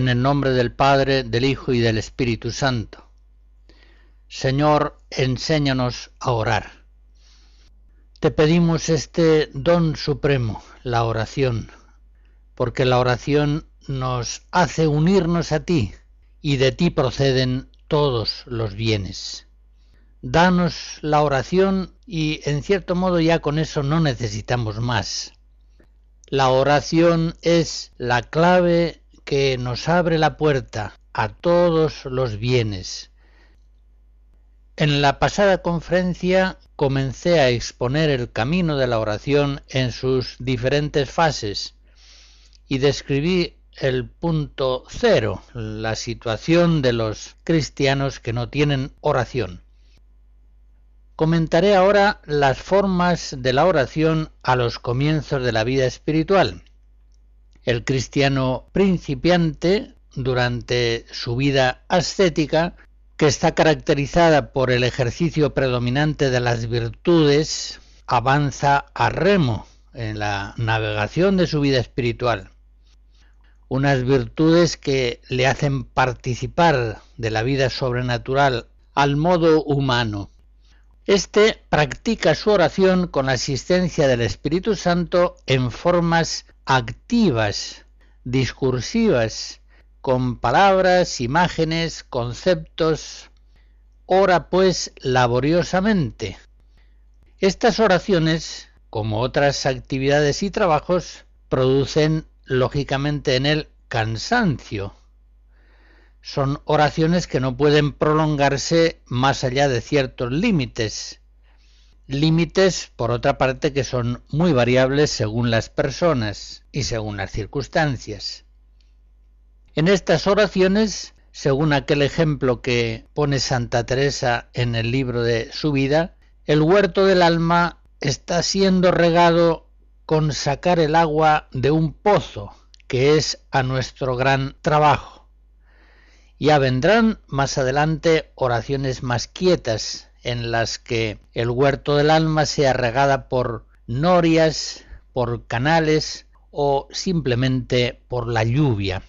En el nombre del Padre, del Hijo y del Espíritu Santo. Señor, enséñanos a orar. Te pedimos este don supremo, la oración, porque la oración nos hace unirnos a ti y de ti proceden todos los bienes. Danos la oración y en cierto modo ya con eso no necesitamos más. La oración es la clave que nos abre la puerta a todos los bienes. En la pasada conferencia comencé a exponer el camino de la oración en sus diferentes fases y describí el punto cero, la situación de los cristianos que no tienen oración. Comentaré ahora las formas de la oración a los comienzos de la vida espiritual el cristiano principiante, durante su vida ascética, que está caracterizada por el ejercicio predominante de las virtudes, avanza a remo en la navegación de su vida espiritual. Unas virtudes que le hacen participar de la vida sobrenatural al modo humano. Este practica su oración con la asistencia del Espíritu Santo en formas activas, discursivas, con palabras, imágenes, conceptos. Ora pues laboriosamente. Estas oraciones, como otras actividades y trabajos, producen lógicamente en él cansancio. Son oraciones que no pueden prolongarse más allá de ciertos límites, límites, por otra parte, que son muy variables según las personas y según las circunstancias. En estas oraciones, según aquel ejemplo que pone Santa Teresa en el libro de su vida, el huerto del alma está siendo regado con sacar el agua de un pozo, que es a nuestro gran trabajo. Ya vendrán más adelante oraciones más quietas, en las que el huerto del alma sea regada por norias, por canales o simplemente por la lluvia.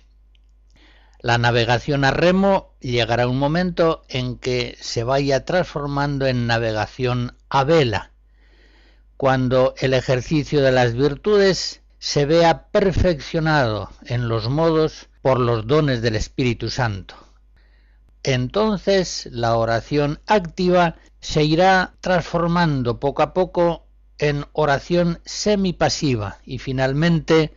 La navegación a remo llegará un momento en que se vaya transformando en navegación a vela, cuando el ejercicio de las virtudes se vea perfeccionado en los modos por los dones del Espíritu Santo entonces la oración activa se irá transformando poco a poco en oración semipasiva y finalmente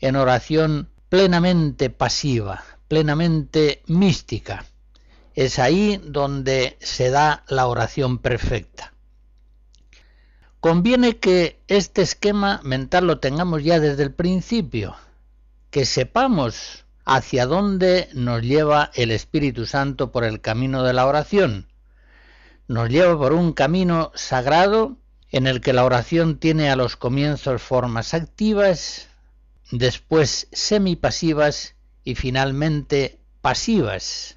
en oración plenamente pasiva, plenamente mística. Es ahí donde se da la oración perfecta. Conviene que este esquema mental lo tengamos ya desde el principio, que sepamos hacia dónde nos lleva el Espíritu Santo por el camino de la oración. Nos lleva por un camino sagrado en el que la oración tiene a los comienzos formas activas, después semipasivas y finalmente pasivas.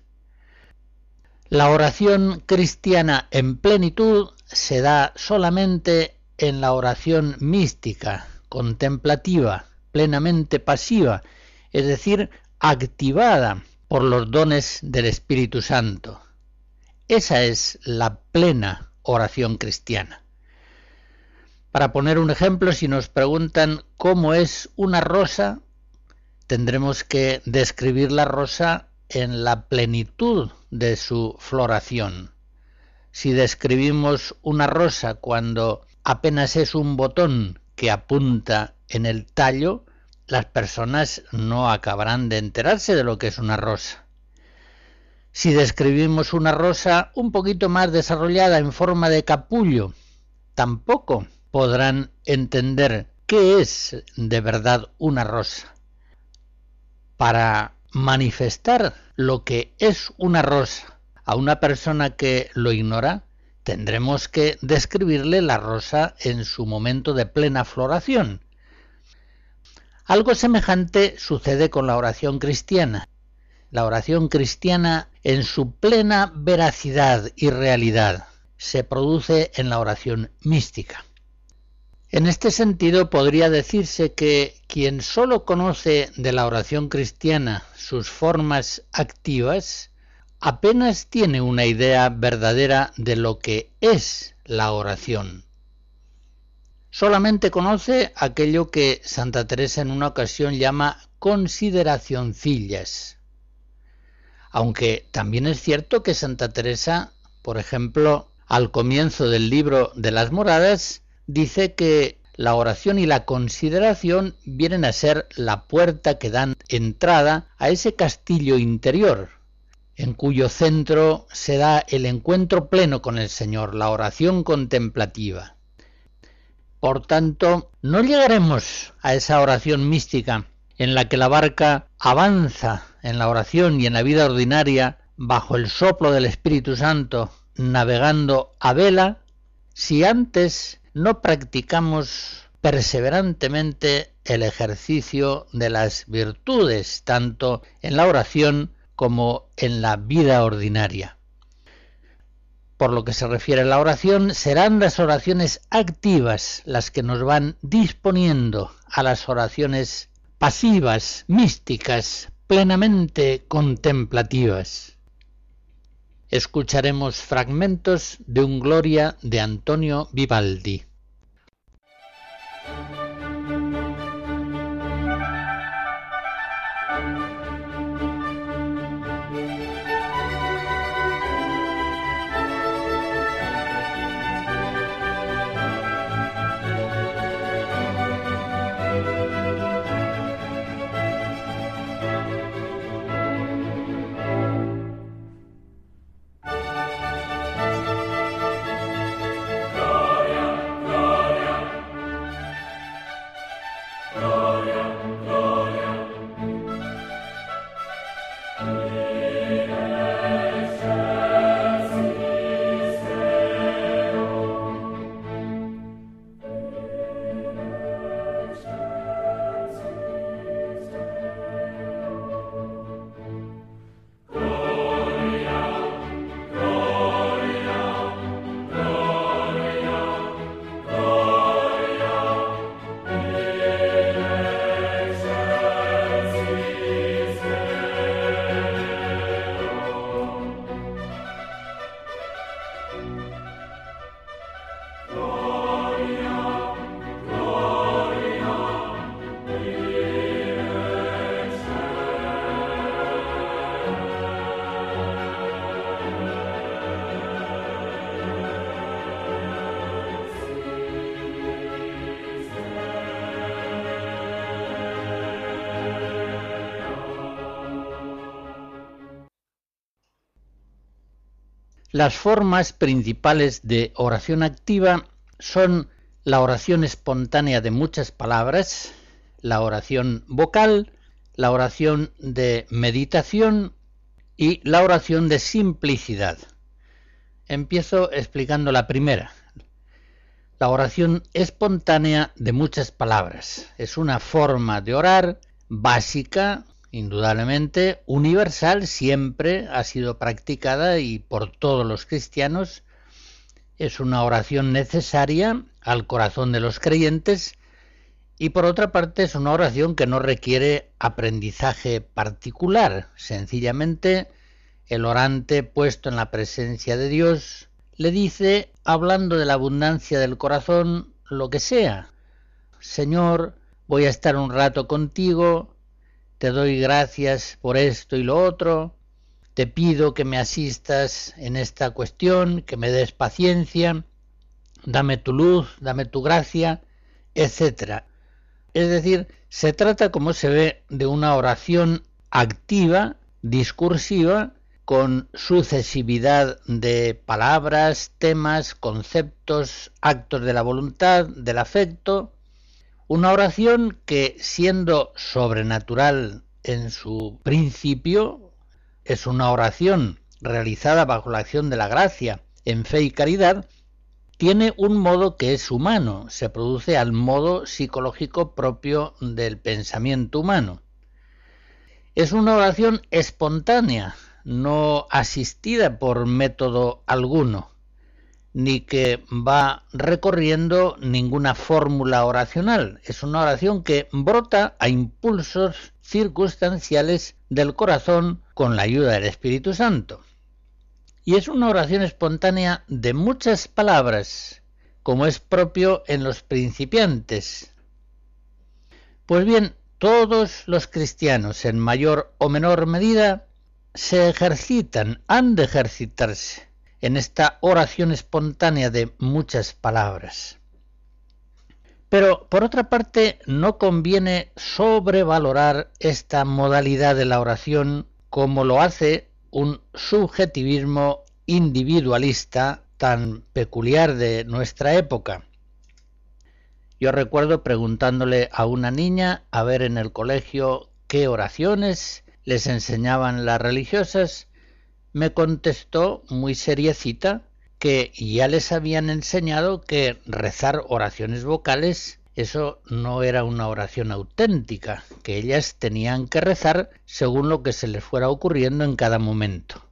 La oración cristiana en plenitud se da solamente en la oración mística, contemplativa, plenamente pasiva, es decir, activada por los dones del Espíritu Santo. Esa es la plena oración cristiana. Para poner un ejemplo, si nos preguntan cómo es una rosa, tendremos que describir la rosa en la plenitud de su floración. Si describimos una rosa cuando apenas es un botón que apunta en el tallo, las personas no acabarán de enterarse de lo que es una rosa. Si describimos una rosa un poquito más desarrollada en forma de capullo, tampoco podrán entender qué es de verdad una rosa. Para manifestar lo que es una rosa a una persona que lo ignora, tendremos que describirle la rosa en su momento de plena floración. Algo semejante sucede con la oración cristiana. La oración cristiana en su plena veracidad y realidad se produce en la oración mística. En este sentido podría decirse que quien sólo conoce de la oración cristiana sus formas activas, apenas tiene una idea verdadera de lo que es la oración. Solamente conoce aquello que Santa Teresa en una ocasión llama consideracioncillas. Aunque también es cierto que Santa Teresa, por ejemplo, al comienzo del libro de las moradas, dice que la oración y la consideración vienen a ser la puerta que dan entrada a ese castillo interior, en cuyo centro se da el encuentro pleno con el Señor, la oración contemplativa. Por tanto, no llegaremos a esa oración mística en la que la barca avanza en la oración y en la vida ordinaria bajo el soplo del Espíritu Santo, navegando a vela, si antes no practicamos perseverantemente el ejercicio de las virtudes, tanto en la oración como en la vida ordinaria. Por lo que se refiere a la oración, serán las oraciones activas las que nos van disponiendo a las oraciones pasivas, místicas, plenamente contemplativas. Escucharemos fragmentos de un Gloria de Antonio Vivaldi. Las formas principales de oración activa son la oración espontánea de muchas palabras, la oración vocal, la oración de meditación y la oración de simplicidad. Empiezo explicando la primera. La oración espontánea de muchas palabras. Es una forma de orar básica, indudablemente universal, siempre ha sido practicada y por todos los cristianos. Es una oración necesaria al corazón de los creyentes y por otra parte es una oración que no requiere aprendizaje particular. Sencillamente el orante puesto en la presencia de Dios le dice, hablando de la abundancia del corazón, lo que sea. Señor, voy a estar un rato contigo, te doy gracias por esto y lo otro, te pido que me asistas en esta cuestión, que me des paciencia, dame tu luz, dame tu gracia, etc. Es decir, se trata, como se ve, de una oración activa, discursiva, con sucesividad de palabras, temas, conceptos, actos de la voluntad, del afecto, una oración que, siendo sobrenatural en su principio es una oración realizada bajo la acción de la gracia en fe y caridad, tiene un modo que es humano, se produce al modo psicológico propio del pensamiento humano. Es una oración espontánea, no asistida por método alguno, ni que va recorriendo ninguna fórmula oracional. Es una oración que brota a impulsos circunstanciales del corazón con la ayuda del Espíritu Santo. Y es una oración espontánea de muchas palabras, como es propio en los principiantes. Pues bien, todos los cristianos, en mayor o menor medida, se ejercitan, han de ejercitarse en esta oración espontánea de muchas palabras. Pero, por otra parte, no conviene sobrevalorar esta modalidad de la oración como lo hace un subjetivismo individualista tan peculiar de nuestra época. Yo recuerdo preguntándole a una niña a ver en el colegio qué oraciones les enseñaban las religiosas, me contestó muy seriecita que ya les habían enseñado que rezar oraciones vocales eso no era una oración auténtica, que ellas tenían que rezar según lo que se les fuera ocurriendo en cada momento.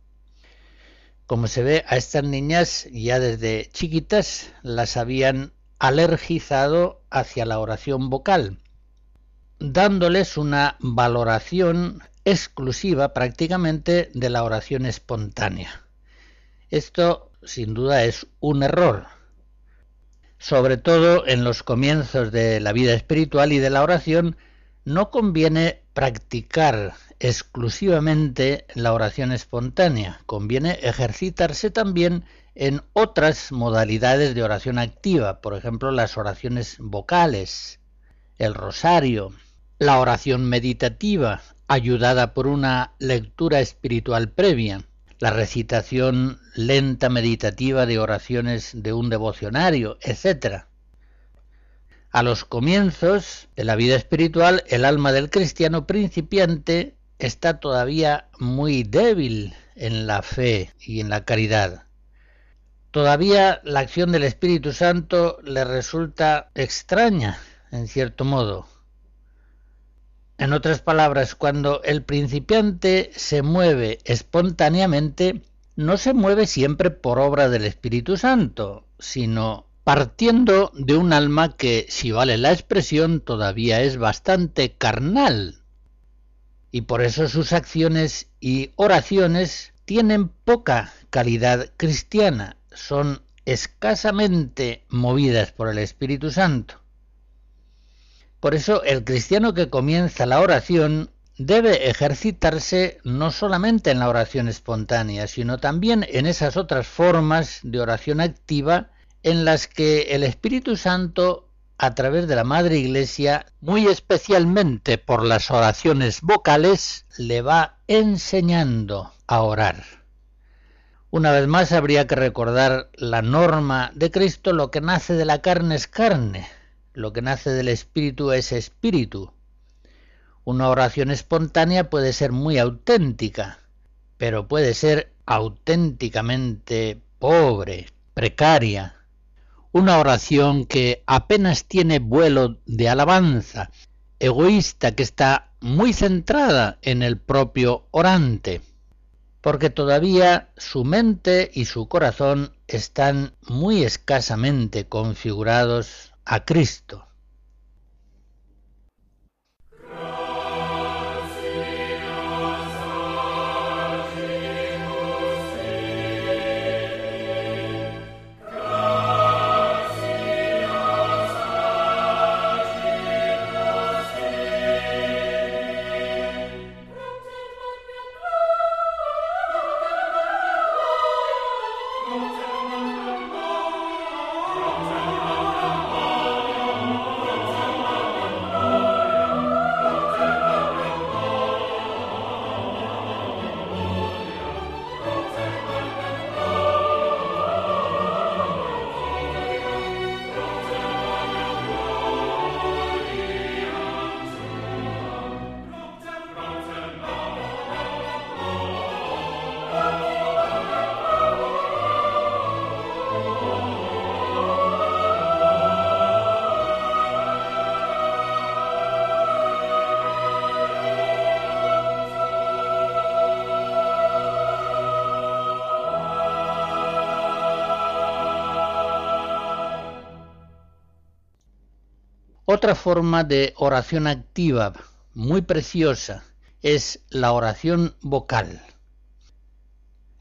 Como se ve, a estas niñas ya desde chiquitas las habían alergizado hacia la oración vocal, dándoles una valoración exclusiva prácticamente de la oración espontánea. Esto sin duda es un error, sobre todo en los comienzos de la vida espiritual y de la oración, no conviene practicar exclusivamente la oración espontánea, conviene ejercitarse también en otras modalidades de oración activa, por ejemplo las oraciones vocales, el rosario, la oración meditativa, ayudada por una lectura espiritual previa, la recitación lenta meditativa de oraciones de un devocionario, etc. A los comienzos de la vida espiritual, el alma del cristiano principiante está todavía muy débil en la fe y en la caridad. Todavía la acción del Espíritu Santo le resulta extraña, en cierto modo. En otras palabras, cuando el principiante se mueve espontáneamente, no se mueve siempre por obra del Espíritu Santo, sino partiendo de un alma que, si vale la expresión, todavía es bastante carnal. Y por eso sus acciones y oraciones tienen poca calidad cristiana, son escasamente movidas por el Espíritu Santo. Por eso el cristiano que comienza la oración debe ejercitarse no solamente en la oración espontánea, sino también en esas otras formas de oración activa en las que el Espíritu Santo, a través de la Madre Iglesia, muy especialmente por las oraciones vocales, le va enseñando a orar. Una vez más habría que recordar la norma de Cristo, lo que nace de la carne es carne, lo que nace del espíritu es espíritu. Una oración espontánea puede ser muy auténtica, pero puede ser auténticamente pobre, precaria. Una oración que apenas tiene vuelo de alabanza, egoísta, que está muy centrada en el propio orante, porque todavía su mente y su corazón están muy escasamente configurados a Cristo. Otra forma de oración activa muy preciosa es la oración vocal.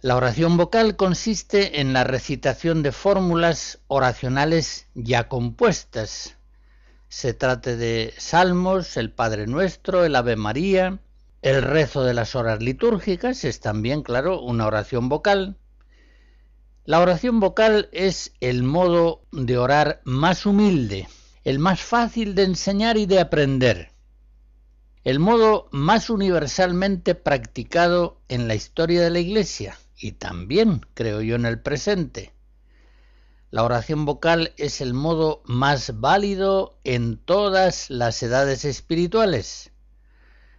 La oración vocal consiste en la recitación de fórmulas oracionales ya compuestas. Se trate de salmos, el Padre Nuestro, el Ave María, el rezo de las horas litúrgicas, es también, claro, una oración vocal. La oración vocal es el modo de orar más humilde, el más fácil de enseñar y de aprender el modo más universalmente practicado en la historia de la Iglesia y también, creo yo, en el presente. La oración vocal es el modo más válido en todas las edades espirituales.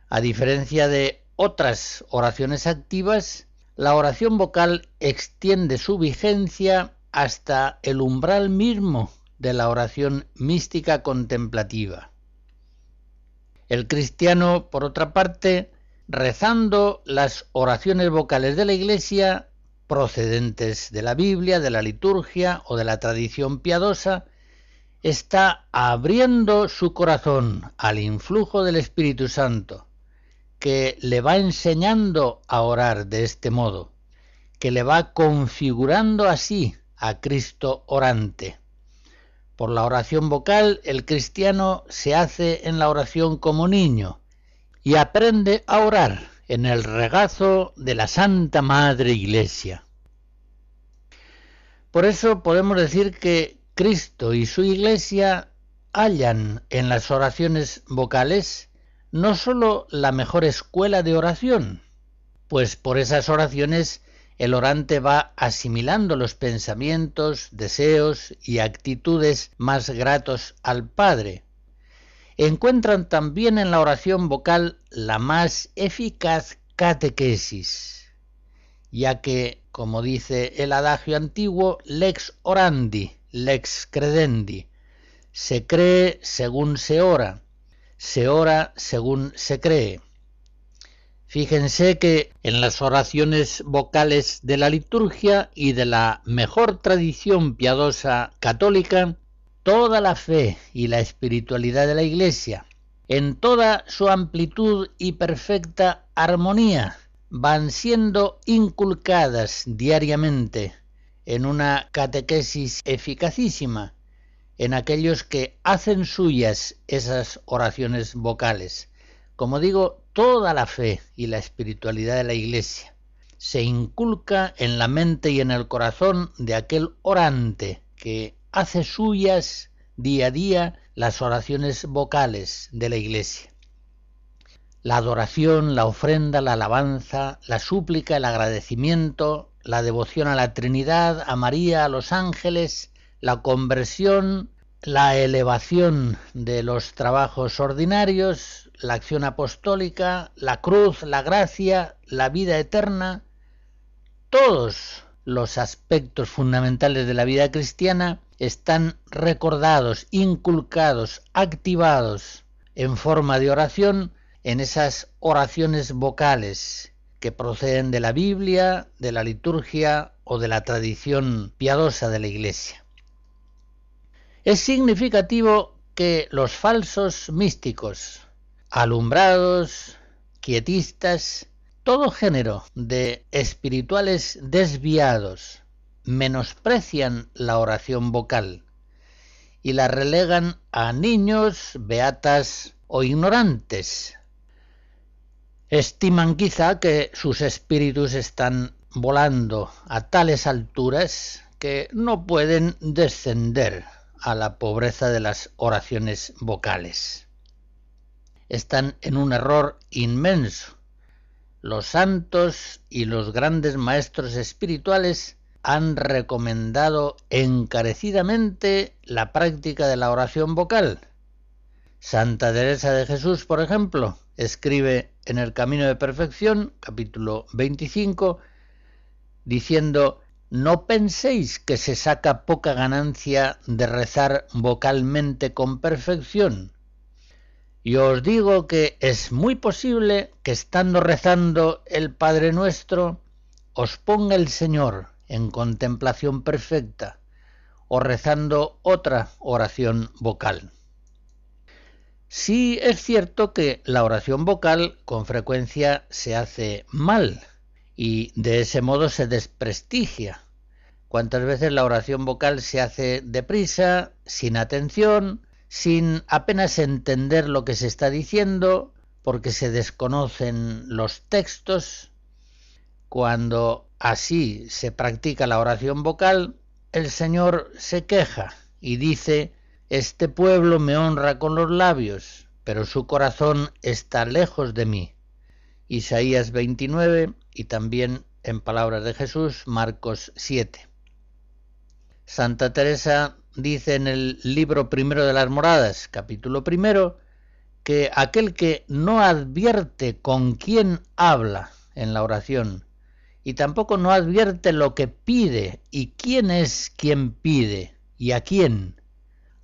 A diferencia de otras oraciones activas, la oración vocal extiende su vigencia hasta el umbral mismo de la oración mística contemplativa. El cristiano, por otra parte, rezando las oraciones vocales de la Iglesia, procedentes de la Biblia, de la liturgia o de la tradición piadosa, está abriendo su corazón al influjo del Espíritu Santo, que le va enseñando a orar de este modo, que le va configurando así a Cristo orante. Por la oración vocal el cristiano se hace en la oración como niño y aprende a orar en el regazo de la Santa Madre Iglesia. Por eso podemos decir que Cristo y su Iglesia hallan en las oraciones vocales no sólo la mejor escuela de oración, pues por esas oraciones el orante va asimilando los pensamientos, deseos y actitudes más gratos al Padre. Encuentran también en la oración vocal la más eficaz catequesis, ya que, como dice el adagio antiguo, lex orandi, lex credendi, se cree según se ora, se ora según se cree. Fíjense que en las oraciones vocales de la liturgia y de la mejor tradición piadosa católica, toda la fe y la espiritualidad de la Iglesia, en toda su amplitud y perfecta armonía, van siendo inculcadas diariamente en una catequesis eficacísima en aquellos que hacen suyas esas oraciones vocales. Como digo, toda la fe y la espiritualidad de la Iglesia se inculca en la mente y en el corazón de aquel orante que hace suyas día a día las oraciones vocales de la Iglesia. La adoración, la ofrenda, la alabanza, la súplica, el agradecimiento, la devoción a la Trinidad, a María, a los ángeles, la conversión, la elevación de los trabajos ordinarios, la acción apostólica, la cruz, la gracia, la vida eterna, todos los aspectos fundamentales de la vida cristiana están recordados, inculcados, activados en forma de oración en esas oraciones vocales que proceden de la Biblia, de la liturgia o de la tradición piadosa de la Iglesia. Es significativo que los falsos místicos, alumbrados, quietistas, todo género de espirituales desviados menosprecian la oración vocal y la relegan a niños, beatas o ignorantes. Estiman quizá que sus espíritus están volando a tales alturas que no pueden descender a la pobreza de las oraciones vocales están en un error inmenso. Los santos y los grandes maestros espirituales han recomendado encarecidamente la práctica de la oración vocal. Santa Teresa de Jesús, por ejemplo, escribe en El Camino de Perfección, capítulo 25, diciendo, no penséis que se saca poca ganancia de rezar vocalmente con perfección, y os digo que es muy posible que estando rezando el Padre Nuestro, os ponga el Señor en contemplación perfecta o rezando otra oración vocal. Sí es cierto que la oración vocal con frecuencia se hace mal y de ese modo se desprestigia. Cuántas veces la oración vocal se hace deprisa, sin atención, sin apenas entender lo que se está diciendo, porque se desconocen los textos. Cuando así se practica la oración vocal, el Señor se queja y dice este pueblo me honra con los labios, pero su corazón está lejos de mí. Isaías 29 y también en palabras de Jesús, Marcos 7. Santa Teresa dice en el libro primero de las moradas, capítulo primero, que aquel que no advierte con quién habla en la oración y tampoco no advierte lo que pide y quién es quien pide y a quién,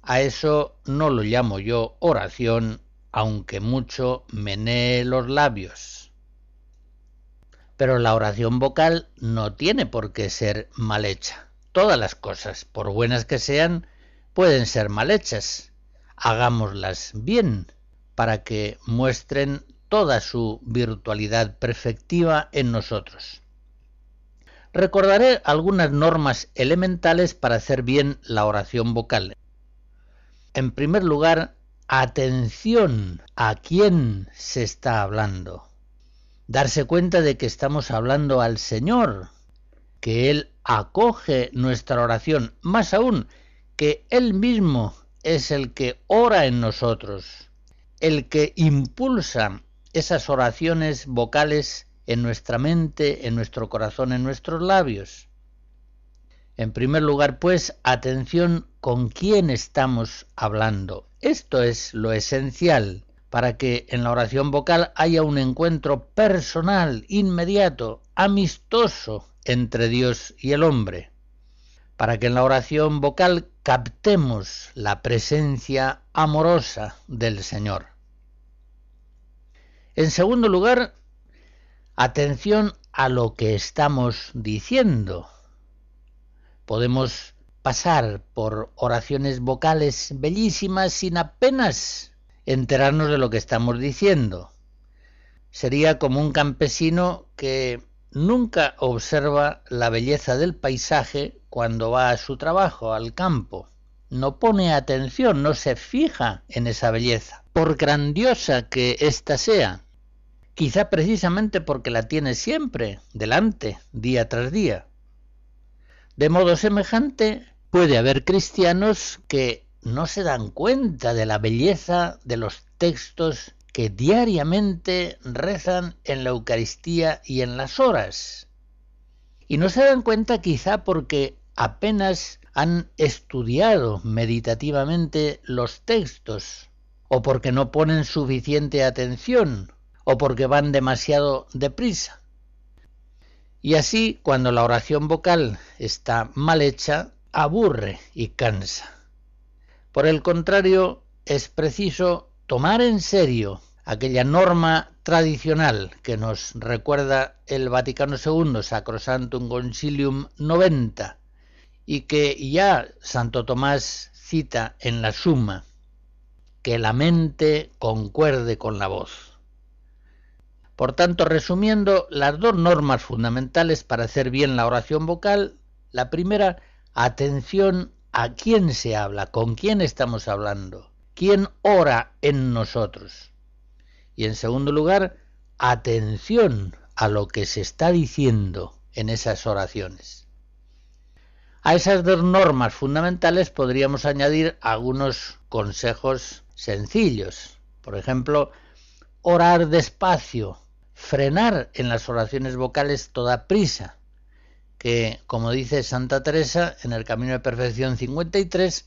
a eso no lo llamo yo oración, aunque mucho menee los labios. Pero la oración vocal no tiene por qué ser mal hecha. Todas las cosas, por buenas que sean, pueden ser mal hechas. Hagámoslas bien, para que muestren toda su virtualidad perfectiva en nosotros. Recordaré algunas normas elementales para hacer bien la oración vocal en primer lugar, atención a quién se está hablando. Darse cuenta de que estamos hablando al Señor, que Él acoge nuestra oración, más aún, que Él mismo es el que ora en nosotros, el que impulsa esas oraciones vocales en nuestra mente, en nuestro corazón, en nuestros labios. En primer lugar, pues, atención con quién estamos hablando. Esto es lo esencial para que en la oración vocal haya un encuentro personal, inmediato, amistoso entre Dios y el hombre. Para que en la oración vocal captemos la presencia amorosa del Señor. En segundo lugar, atención a lo que estamos diciendo Podemos pasar por oraciones vocales bellísimas sin apenas enterarnos de lo que estamos diciendo. Sería como un campesino que nunca observa la belleza del paisaje cuando va a su trabajo, al campo. No pone atención, no se fija en esa belleza, por grandiosa que ésta sea. Quizá precisamente porque la tiene siempre, delante, día tras día. De modo semejante, puede haber cristianos que no se dan cuenta de la belleza de los textos que diariamente rezan en la Eucaristía y en las horas. Y no se dan cuenta quizá porque apenas han estudiado meditativamente los textos, o porque no ponen suficiente atención, o porque van demasiado deprisa. Y así, cuando la oración vocal está mal hecha, aburre y cansa. Por el contrario, es preciso tomar en serio aquella norma tradicional que nos recuerda el Vaticano II, Sacrosantum Concilium 90, y que ya Santo Tomás cita en la Suma, que la mente concuerde con la voz. Por tanto, resumiendo, las dos normas fundamentales para hacer bien la oración vocal, la primera, atención a quién se habla, con quién estamos hablando, quién ora en nosotros. Y en segundo lugar, atención a lo que se está diciendo en esas oraciones. A esas dos normas fundamentales podríamos añadir algunos consejos sencillos. Por ejemplo, orar despacio, frenar en las oraciones vocales toda prisa, que, como dice Santa Teresa en el Camino de Perfección 53,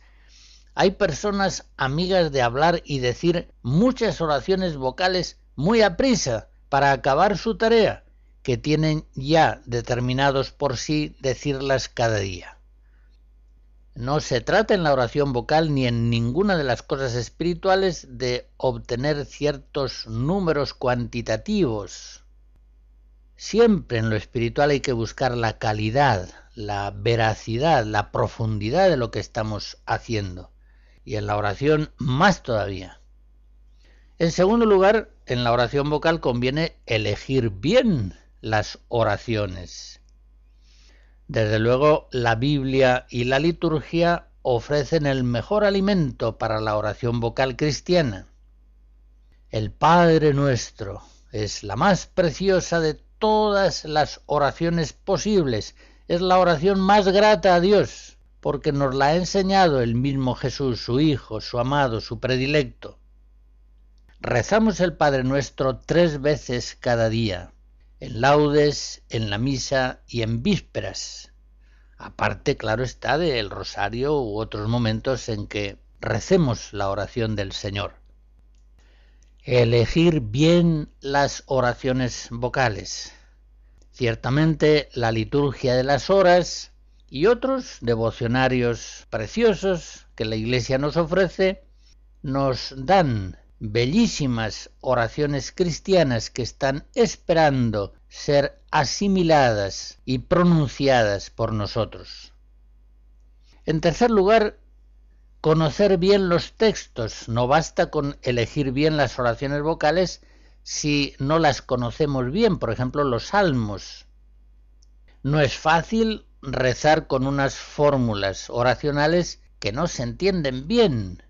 hay personas amigas de hablar y decir muchas oraciones vocales muy a prisa para acabar su tarea, que tienen ya determinados por sí decirlas cada día. No se trata en la oración vocal ni en ninguna de las cosas espirituales de obtener ciertos números cuantitativos. Siempre en lo espiritual hay que buscar la calidad, la veracidad, la profundidad de lo que estamos haciendo. Y en la oración más todavía. En segundo lugar, en la oración vocal conviene elegir bien las oraciones. Desde luego, la Biblia y la liturgia ofrecen el mejor alimento para la oración vocal cristiana. El Padre nuestro es la más preciosa de todas las oraciones posibles, es la oración más grata a Dios, porque nos la ha enseñado el mismo Jesús, su Hijo, su amado, su predilecto. Rezamos el Padre Nuestro tres veces cada día, en laudes, en la misa y en vísperas. Aparte, claro está, del rosario u otros momentos en que recemos la oración del Señor. Elegir bien las oraciones vocales. Ciertamente la liturgia de las horas y otros devocionarios preciosos que la Iglesia nos ofrece nos dan bellísimas oraciones cristianas que están esperando ser asimiladas y pronunciadas por nosotros. En tercer lugar, conocer bien los textos. No basta con elegir bien las oraciones vocales si no las conocemos bien, por ejemplo, los salmos. No es fácil rezar con unas fórmulas oracionales que no se entienden bien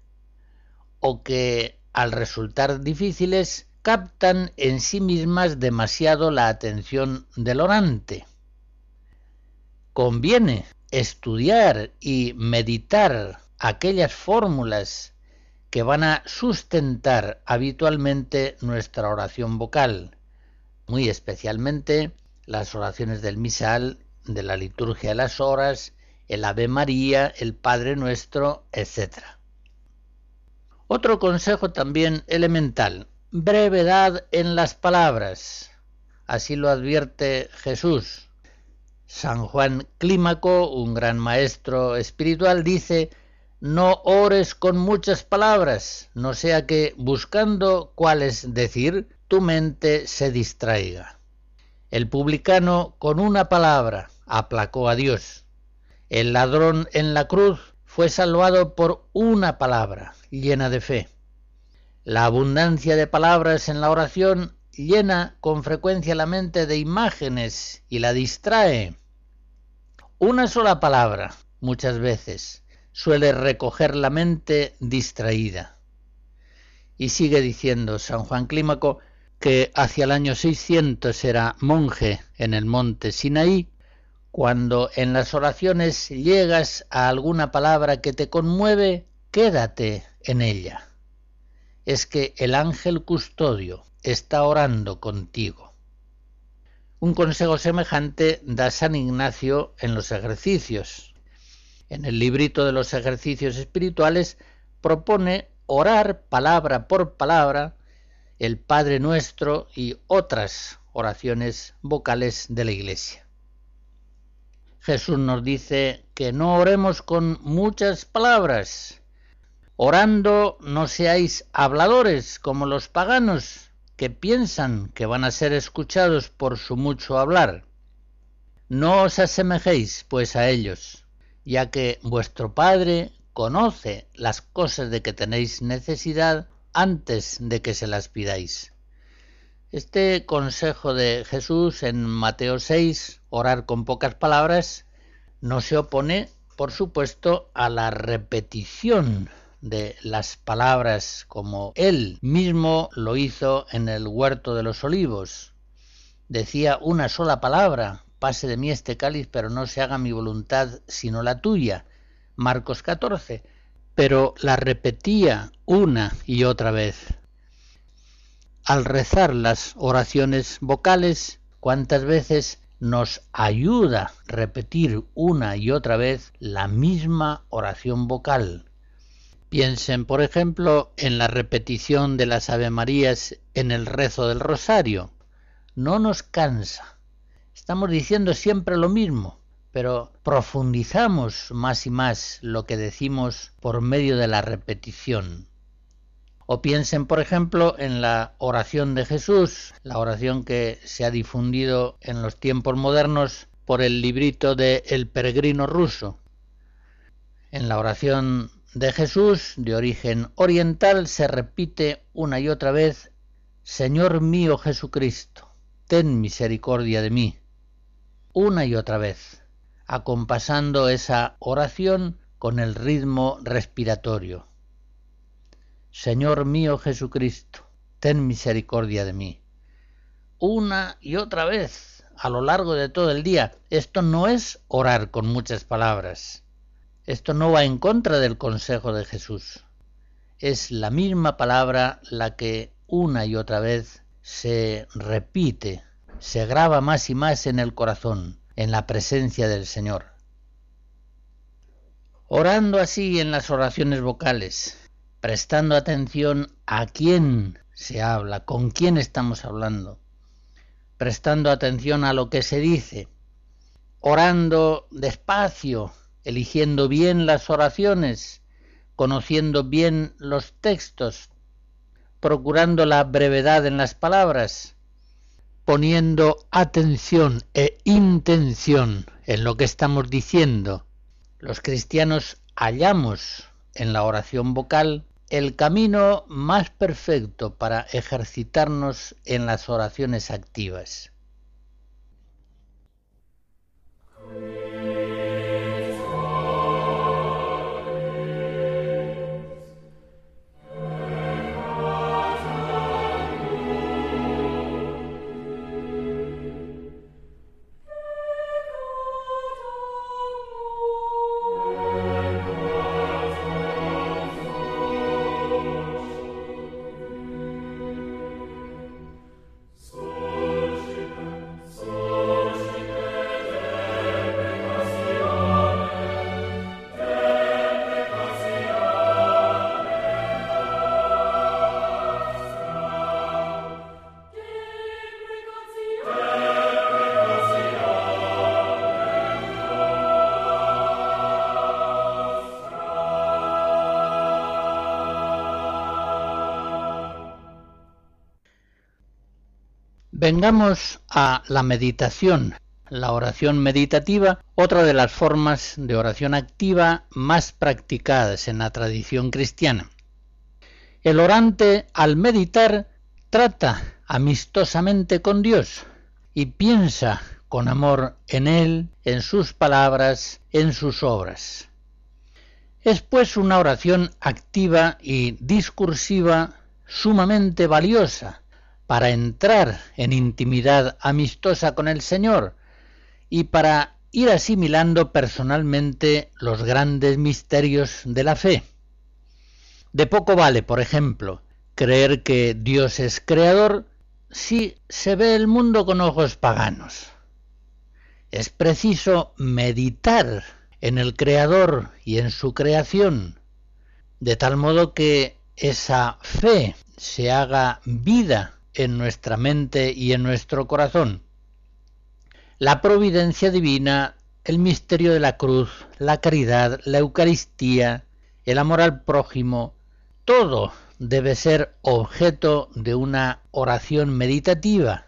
o que al resultar difíciles, captan en sí mismas demasiado la atención del orante. Conviene estudiar y meditar aquellas fórmulas que van a sustentar habitualmente nuestra oración vocal, muy especialmente las oraciones del misal, de la liturgia de las horas, el Ave María, el Padre Nuestro, etc. Otro consejo también elemental, brevedad en las palabras. Así lo advierte Jesús. San Juan Clímaco, un gran maestro espiritual, dice, no ores con muchas palabras, no sea que, buscando cuáles decir, tu mente se distraiga. El publicano con una palabra aplacó a Dios. El ladrón en la cruz fue salvado por una palabra llena de fe. La abundancia de palabras en la oración llena con frecuencia la mente de imágenes y la distrae. Una sola palabra, muchas veces, suele recoger la mente distraída. Y sigue diciendo San Juan Clímaco que hacia el año 600 era monje en el monte Sinaí cuando en las oraciones llegas a alguna palabra que te conmueve, quédate en ella. Es que el ángel custodio está orando contigo. Un consejo semejante da San Ignacio en los ejercicios. En el librito de los ejercicios espirituales propone orar palabra por palabra el Padre Nuestro y otras oraciones vocales de la Iglesia. Jesús nos dice que no oremos con muchas palabras. Orando no seáis habladores como los paganos que piensan que van a ser escuchados por su mucho hablar. No os asemejéis, pues, a ellos, ya que vuestro Padre conoce las cosas de que tenéis necesidad antes de que se las pidáis. Este consejo de Jesús en Mateo 6, orar con pocas palabras, no se opone, por supuesto, a la repetición de las palabras como él mismo lo hizo en el huerto de los olivos. Decía una sola palabra, pase de mí este cáliz, pero no se haga mi voluntad sino la tuya. Marcos 14. Pero la repetía una y otra vez al rezar las oraciones vocales, cuántas veces nos ayuda a repetir una y otra vez la misma oración vocal. Piensen, por ejemplo, en la repetición de las Ave Marías en el rezo del rosario. No nos cansa. Estamos diciendo siempre lo mismo, pero profundizamos más y más lo que decimos por medio de la repetición. O piensen, por ejemplo, en la oración de Jesús, la oración que se ha difundido en los tiempos modernos por el librito de El peregrino ruso. En la oración de Jesús, de origen oriental, se repite una y otra vez, Señor mío Jesucristo, ten misericordia de mí. Una y otra vez, acompasando esa oración con el ritmo respiratorio. Señor mío Jesucristo, ten misericordia de mí. Una y otra vez, a lo largo de todo el día. Esto no es orar con muchas palabras. Esto no va en contra del consejo de Jesús. Es la misma palabra la que una y otra vez se repite, se graba más y más en el corazón, en la presencia del Señor. Orando así en las oraciones vocales, prestando atención a quién se habla, con quién estamos hablando, prestando atención a lo que se dice, orando despacio, eligiendo bien las oraciones, conociendo bien los textos, procurando la brevedad en las palabras, poniendo atención e intención en lo que estamos diciendo. Los cristianos hallamos en la oración vocal el camino más perfecto para ejercitarnos en las oraciones activas. Vengamos a la meditación, la oración meditativa, otra de las formas de oración activa más practicadas en la tradición cristiana. El orante al meditar trata amistosamente con Dios y piensa con amor en Él, en sus palabras, en sus obras. Es pues una oración activa y discursiva sumamente valiosa, para entrar en intimidad amistosa con el Señor y para ir asimilando personalmente los grandes misterios de la fe. De poco vale, por ejemplo, creer que Dios es creador si se ve el mundo con ojos paganos. Es preciso meditar en el Creador y en su creación, de tal modo que esa fe se haga vida en nuestra mente y en nuestro corazón. La providencia divina, el misterio de la cruz, la caridad, la Eucaristía, el amor al prójimo, todo debe ser objeto de una oración meditativa.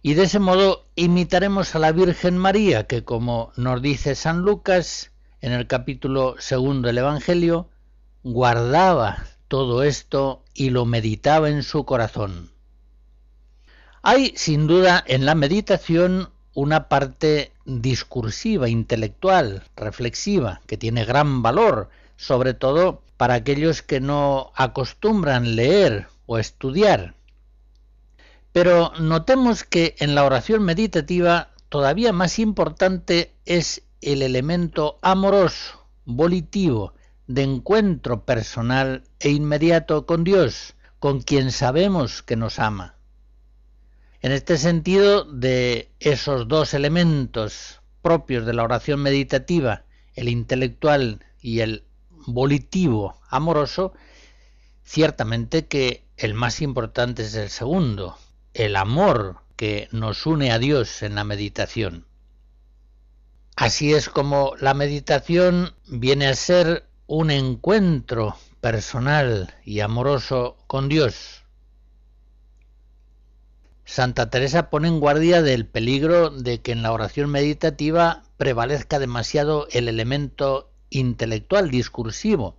Y de ese modo imitaremos a la Virgen María, que como nos dice San Lucas en el capítulo segundo del Evangelio, guardaba todo esto y lo meditaba en su corazón. Hay sin duda en la meditación una parte discursiva, intelectual, reflexiva, que tiene gran valor, sobre todo para aquellos que no acostumbran leer o estudiar. Pero notemos que en la oración meditativa todavía más importante es el elemento amoroso, volitivo, de encuentro personal e inmediato con Dios, con quien sabemos que nos ama. En este sentido, de esos dos elementos propios de la oración meditativa, el intelectual y el volitivo amoroso, ciertamente que el más importante es el segundo, el amor que nos une a Dios en la meditación. Así es como la meditación viene a ser un encuentro personal y amoroso con Dios, Santa Teresa pone en guardia del peligro de que en la oración meditativa prevalezca demasiado el elemento intelectual, discursivo.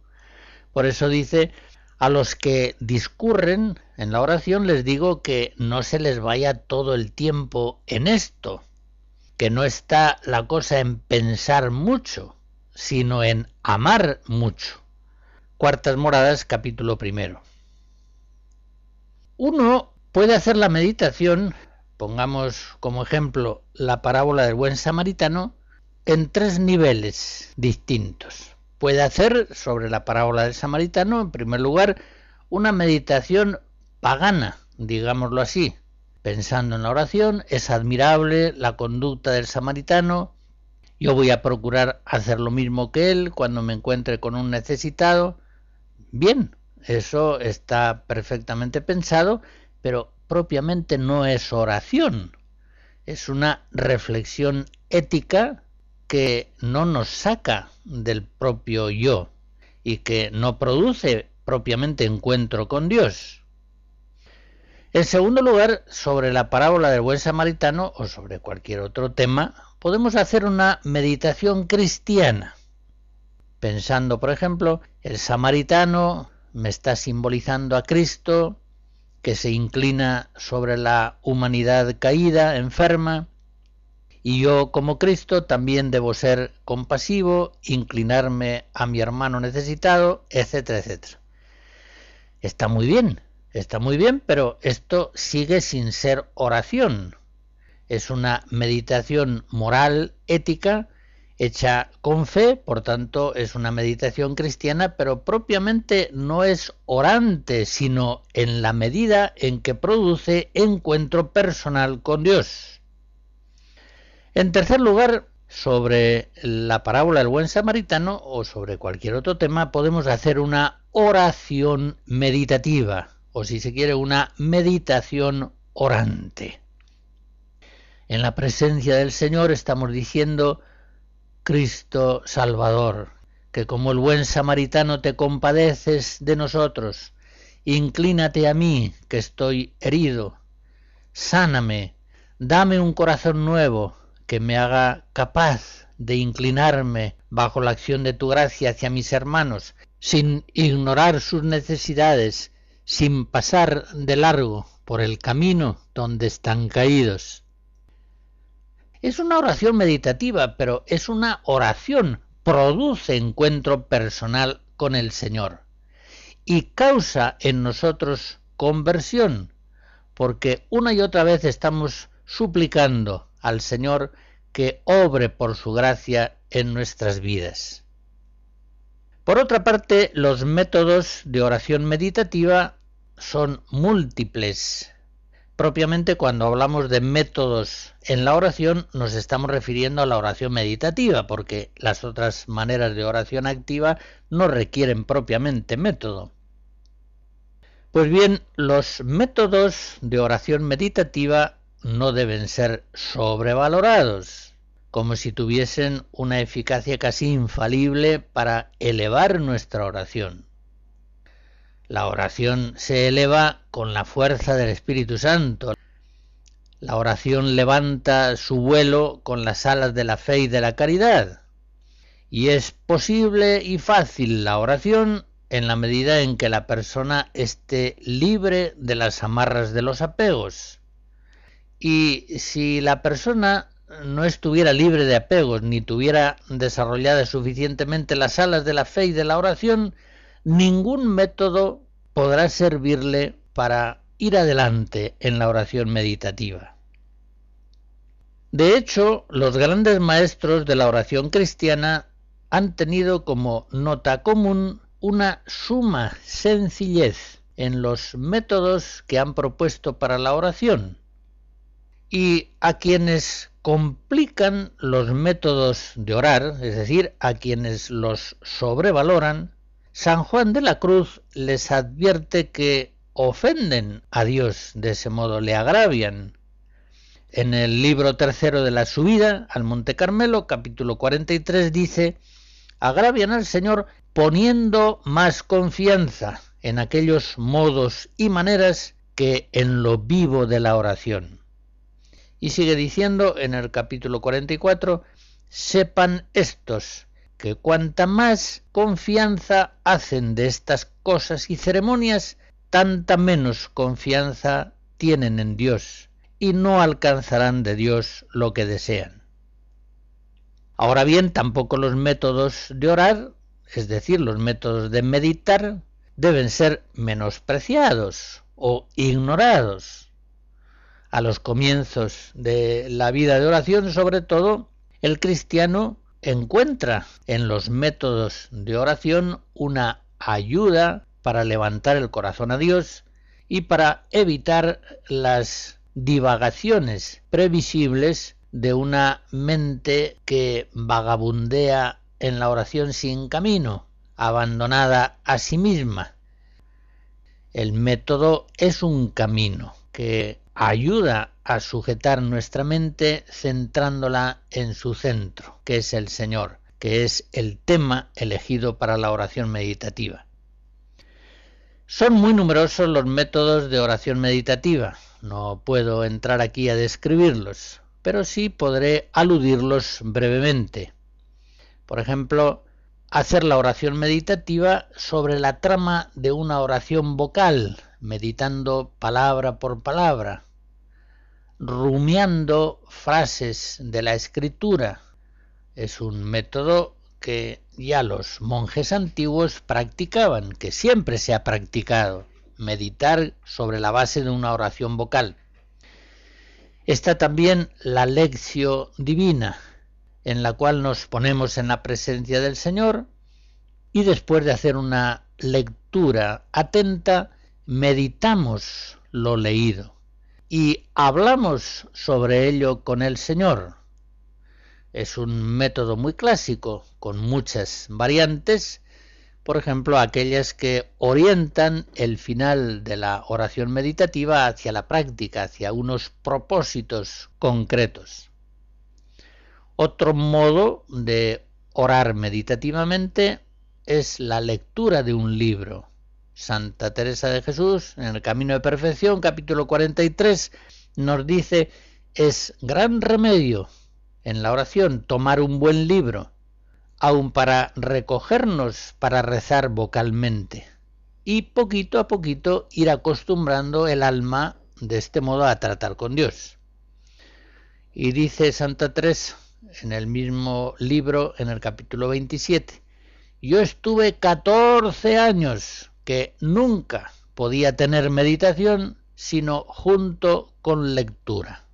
Por eso dice, a los que discurren en la oración les digo que no se les vaya todo el tiempo en esto, que no está la cosa en pensar mucho, sino en amar mucho. Cuartas Moradas, capítulo primero. Uno puede hacer la meditación, pongamos como ejemplo la parábola del buen samaritano, en tres niveles distintos. Puede hacer sobre la parábola del samaritano, en primer lugar, una meditación pagana, digámoslo así, pensando en la oración, es admirable la conducta del samaritano, yo voy a procurar hacer lo mismo que él cuando me encuentre con un necesitado. Bien, eso está perfectamente pensado, pero propiamente no es oración. Es una reflexión ética que no nos saca del propio yo y que no produce propiamente encuentro con Dios. En segundo lugar, sobre la parábola del buen samaritano o sobre cualquier otro tema, podemos hacer una meditación cristiana, pensando, por ejemplo, el samaritano me está simbolizando a Cristo, que se inclina sobre la humanidad caída, enferma, y yo como Cristo también debo ser compasivo, inclinarme a mi hermano necesitado, etcétera, etcétera. Está muy bien, está muy bien, pero esto sigue sin ser oración. Es una meditación moral, ética, hecha con fe, por tanto es una meditación cristiana, pero propiamente no es orante, sino en la medida en que produce encuentro personal con Dios. En tercer lugar, sobre la parábola del buen samaritano o sobre cualquier otro tema, podemos hacer una oración meditativa, o si se quiere, una meditación orante. En la presencia del Señor estamos diciendo, Cristo Salvador, que como el buen samaritano te compadeces de nosotros, inclínate a mí, que estoy herido, sáname, dame un corazón nuevo, que me haga capaz de inclinarme bajo la acción de tu gracia hacia mis hermanos, sin ignorar sus necesidades, sin pasar de largo por el camino donde están caídos. Es una oración meditativa, pero es una oración, produce encuentro personal con el Señor. Y causa en nosotros conversión, porque una y otra vez estamos suplicando al Señor que obre por su gracia en nuestras vidas. Por otra parte, los métodos de oración meditativa son múltiples Propiamente cuando hablamos de métodos en la oración nos estamos refiriendo a la oración meditativa, porque las otras maneras de oración activa no requieren propiamente método. Pues bien, los métodos de oración meditativa no deben ser sobrevalorados, como si tuviesen una eficacia casi infalible para elevar nuestra oración. La oración se eleva con la fuerza del Espíritu Santo. La oración levanta su vuelo con las alas de la fe y de la caridad. Y es posible y fácil la oración en la medida en que la persona esté libre de las amarras de los apegos. Y si la persona no estuviera libre de apegos ni tuviera desarrolladas suficientemente las alas de la fe y de la oración, ningún método podrá servirle para ir adelante en la oración meditativa. De hecho, los grandes maestros de la oración cristiana han tenido como nota común una suma sencillez en los métodos que han propuesto para la oración. Y a quienes complican los métodos de orar, es decir, a quienes los sobrevaloran, San Juan de la Cruz les advierte que ofenden a Dios, de ese modo le agravian. En el libro tercero de la subida al Monte Carmelo, capítulo 43, dice, agravian al Señor poniendo más confianza en aquellos modos y maneras que en lo vivo de la oración. Y sigue diciendo en el capítulo 44, sepan estos que cuanta más confianza hacen de estas cosas y ceremonias, tanta menos confianza tienen en Dios y no alcanzarán de Dios lo que desean. Ahora bien, tampoco los métodos de orar, es decir, los métodos de meditar, deben ser menospreciados o ignorados. A los comienzos de la vida de oración, sobre todo, el cristiano encuentra en los métodos de oración una ayuda para levantar el corazón a Dios y para evitar las divagaciones previsibles de una mente que vagabundea en la oración sin camino, abandonada a sí misma. El método es un camino que ayuda a sujetar nuestra mente centrándola en su centro, que es el Señor, que es el tema elegido para la oración meditativa. Son muy numerosos los métodos de oración meditativa. No puedo entrar aquí a describirlos pero sí podré aludirlos brevemente. Por ejemplo, hacer la oración meditativa sobre la trama de una oración vocal, meditando palabra por palabra, rumiando frases de la escritura. Es un método que ya los monjes antiguos practicaban, que siempre se ha practicado, meditar sobre la base de una oración vocal. Está también la lección divina, en la cual nos ponemos en la presencia del Señor y después de hacer una lectura atenta, meditamos lo leído y hablamos sobre ello con el Señor. Es un método muy clásico, con muchas variantes, por ejemplo, aquellas que orientan el final de la oración meditativa hacia la práctica, hacia unos propósitos concretos. Otro modo de orar meditativamente es la lectura de un libro. Santa Teresa de Jesús, en el Camino de Perfección, capítulo 43, nos dice, es gran remedio en la oración tomar un buen libro aun para recogernos para rezar vocalmente y poquito a poquito ir acostumbrando el alma de este modo a tratar con Dios. Y dice Santa Teresa en el mismo libro, en el capítulo 27, yo estuve 14 años que nunca podía tener meditación sino junto con lectura.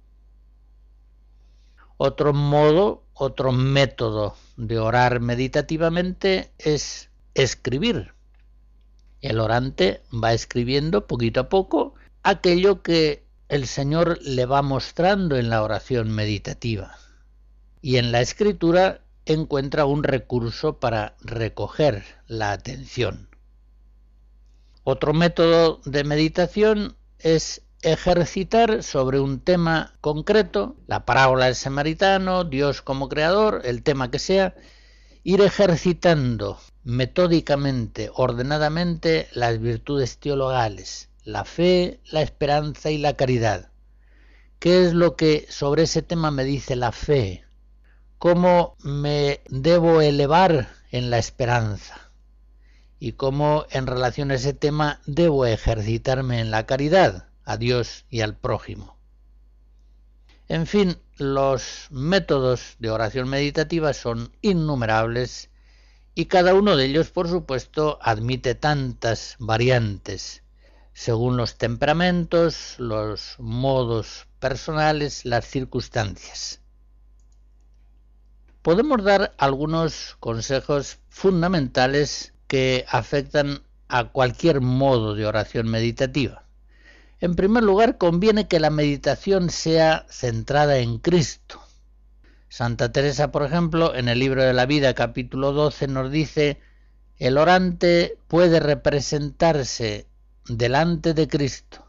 Otro modo, otro método de orar meditativamente es escribir. El orante va escribiendo poquito a poco aquello que el Señor le va mostrando en la oración meditativa. Y en la escritura encuentra un recurso para recoger la atención. Otro método de meditación es ejercitar sobre un tema concreto, la parábola del samaritano, Dios como creador, el tema que sea, ir ejercitando metódicamente, ordenadamente las virtudes teologales, la fe, la esperanza y la caridad. ¿Qué es lo que sobre ese tema me dice la fe? ¿Cómo me debo elevar en la esperanza? ¿Y cómo en relación a ese tema debo ejercitarme en la caridad? a Dios y al prójimo. En fin, los métodos de oración meditativa son innumerables y cada uno de ellos, por supuesto, admite tantas variantes, según los temperamentos, los modos personales, las circunstancias. Podemos dar algunos consejos fundamentales que afectan a cualquier modo de oración meditativa. En primer lugar, conviene que la meditación sea centrada en Cristo. Santa Teresa, por ejemplo, en el libro de la vida, capítulo 12, nos dice, el orante puede representarse delante de Cristo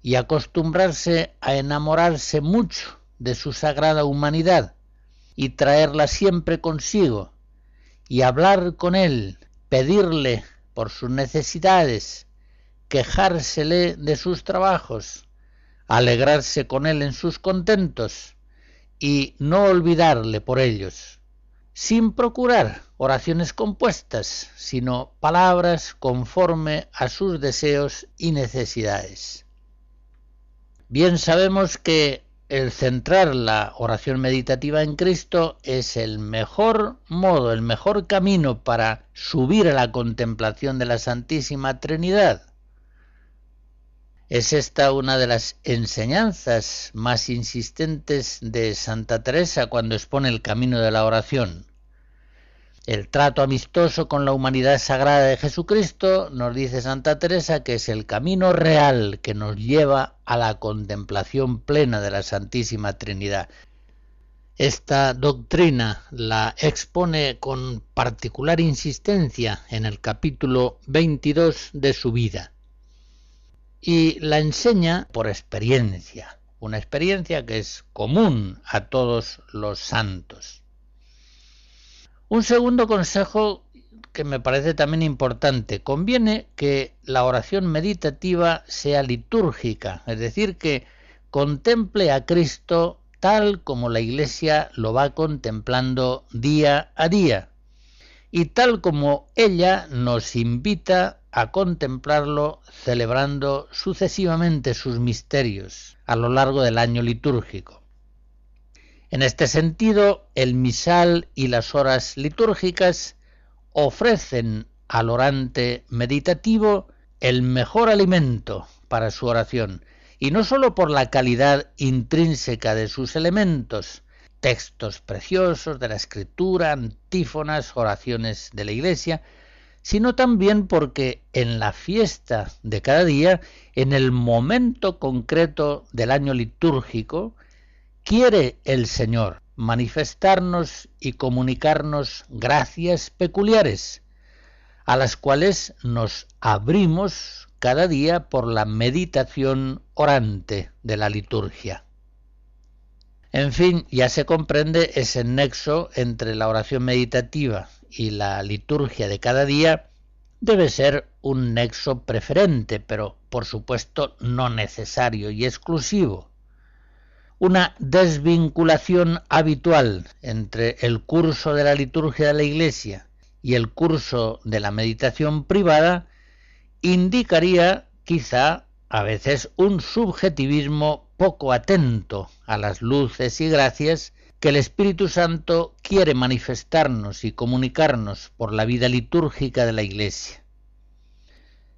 y acostumbrarse a enamorarse mucho de su sagrada humanidad y traerla siempre consigo y hablar con Él, pedirle por sus necesidades, quejársele de sus trabajos, alegrarse con él en sus contentos y no olvidarle por ellos. sin procurar oraciones compuestas, sino palabras conforme a sus deseos y necesidades. Bien sabemos que el centrar la oración meditativa en Cristo es el mejor modo, el mejor camino para subir a la contemplación de la Santísima Trinidad. Es esta una de las enseñanzas más insistentes de Santa Teresa cuando expone el camino de la oración. El trato amistoso con la humanidad sagrada de Jesucristo, nos dice Santa Teresa, que es el camino real que nos lleva a la contemplación plena de la Santísima Trinidad. Esta doctrina la expone con particular insistencia en el capítulo 22 de su vida y la enseña por experiencia, una experiencia que es común a todos los santos. Un segundo consejo que me parece también importante, conviene que la oración meditativa sea litúrgica, es decir, que contemple a Cristo tal como la Iglesia lo va contemplando día a día y tal como ella nos invita a contemplarlo celebrando sucesivamente sus misterios a lo largo del año litúrgico. En este sentido, el misal y las horas litúrgicas ofrecen al orante meditativo el mejor alimento para su oración, y no sólo por la calidad intrínseca de sus elementos, textos preciosos de la escritura, antífonas, oraciones de la iglesia, sino también porque en la fiesta de cada día, en el momento concreto del año litúrgico, quiere el Señor manifestarnos y comunicarnos gracias peculiares, a las cuales nos abrimos cada día por la meditación orante de la liturgia. En fin, ya se comprende ese nexo entre la oración meditativa y la liturgia de cada día debe ser un nexo preferente, pero por supuesto no necesario y exclusivo. Una desvinculación habitual entre el curso de la liturgia de la Iglesia y el curso de la meditación privada indicaría quizá a veces un subjetivismo poco atento a las luces y gracias que el Espíritu Santo quiere manifestarnos y comunicarnos por la vida litúrgica de la Iglesia.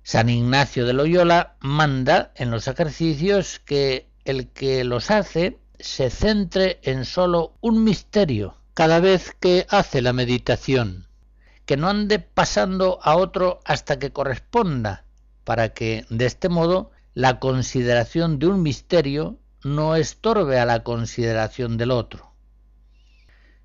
San Ignacio de Loyola manda en los ejercicios que el que los hace se centre en sólo un misterio cada vez que hace la meditación, que no ande pasando a otro hasta que corresponda, para que de este modo la consideración de un misterio no estorbe a la consideración del otro.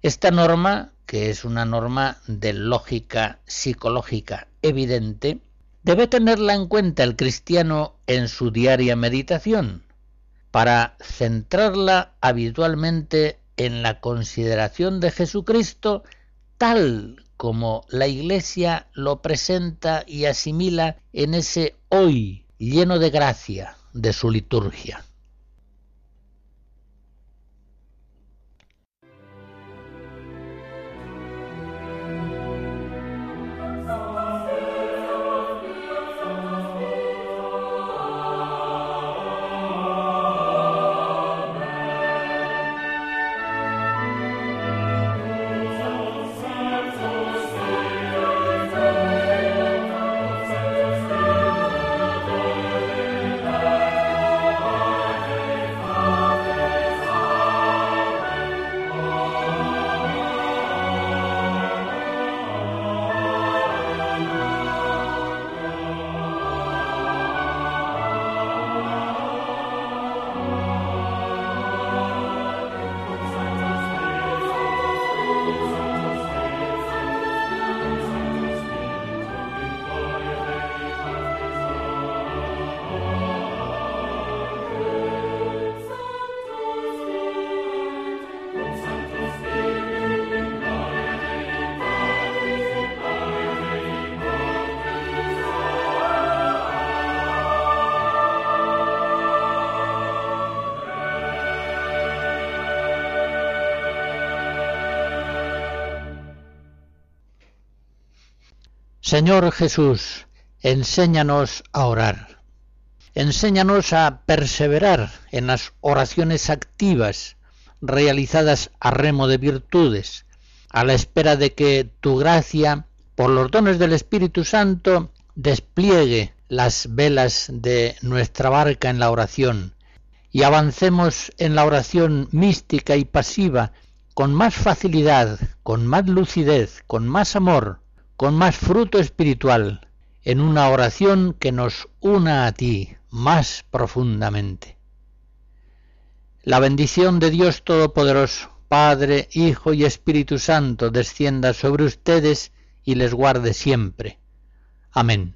Esta norma, que es una norma de lógica psicológica evidente, debe tenerla en cuenta el cristiano en su diaria meditación, para centrarla habitualmente en la consideración de Jesucristo tal como la Iglesia lo presenta y asimila en ese hoy lleno de gracia de su liturgia. Señor Jesús, enséñanos a orar. Enséñanos a perseverar en las oraciones activas realizadas a remo de virtudes, a la espera de que tu gracia, por los dones del Espíritu Santo, despliegue las velas de nuestra barca en la oración y avancemos en la oración mística y pasiva con más facilidad, con más lucidez, con más amor, con más fruto espiritual, en una oración que nos una a ti más profundamente. La bendición de Dios Todopoderoso, Padre, Hijo y Espíritu Santo, descienda sobre ustedes y les guarde siempre. Amén.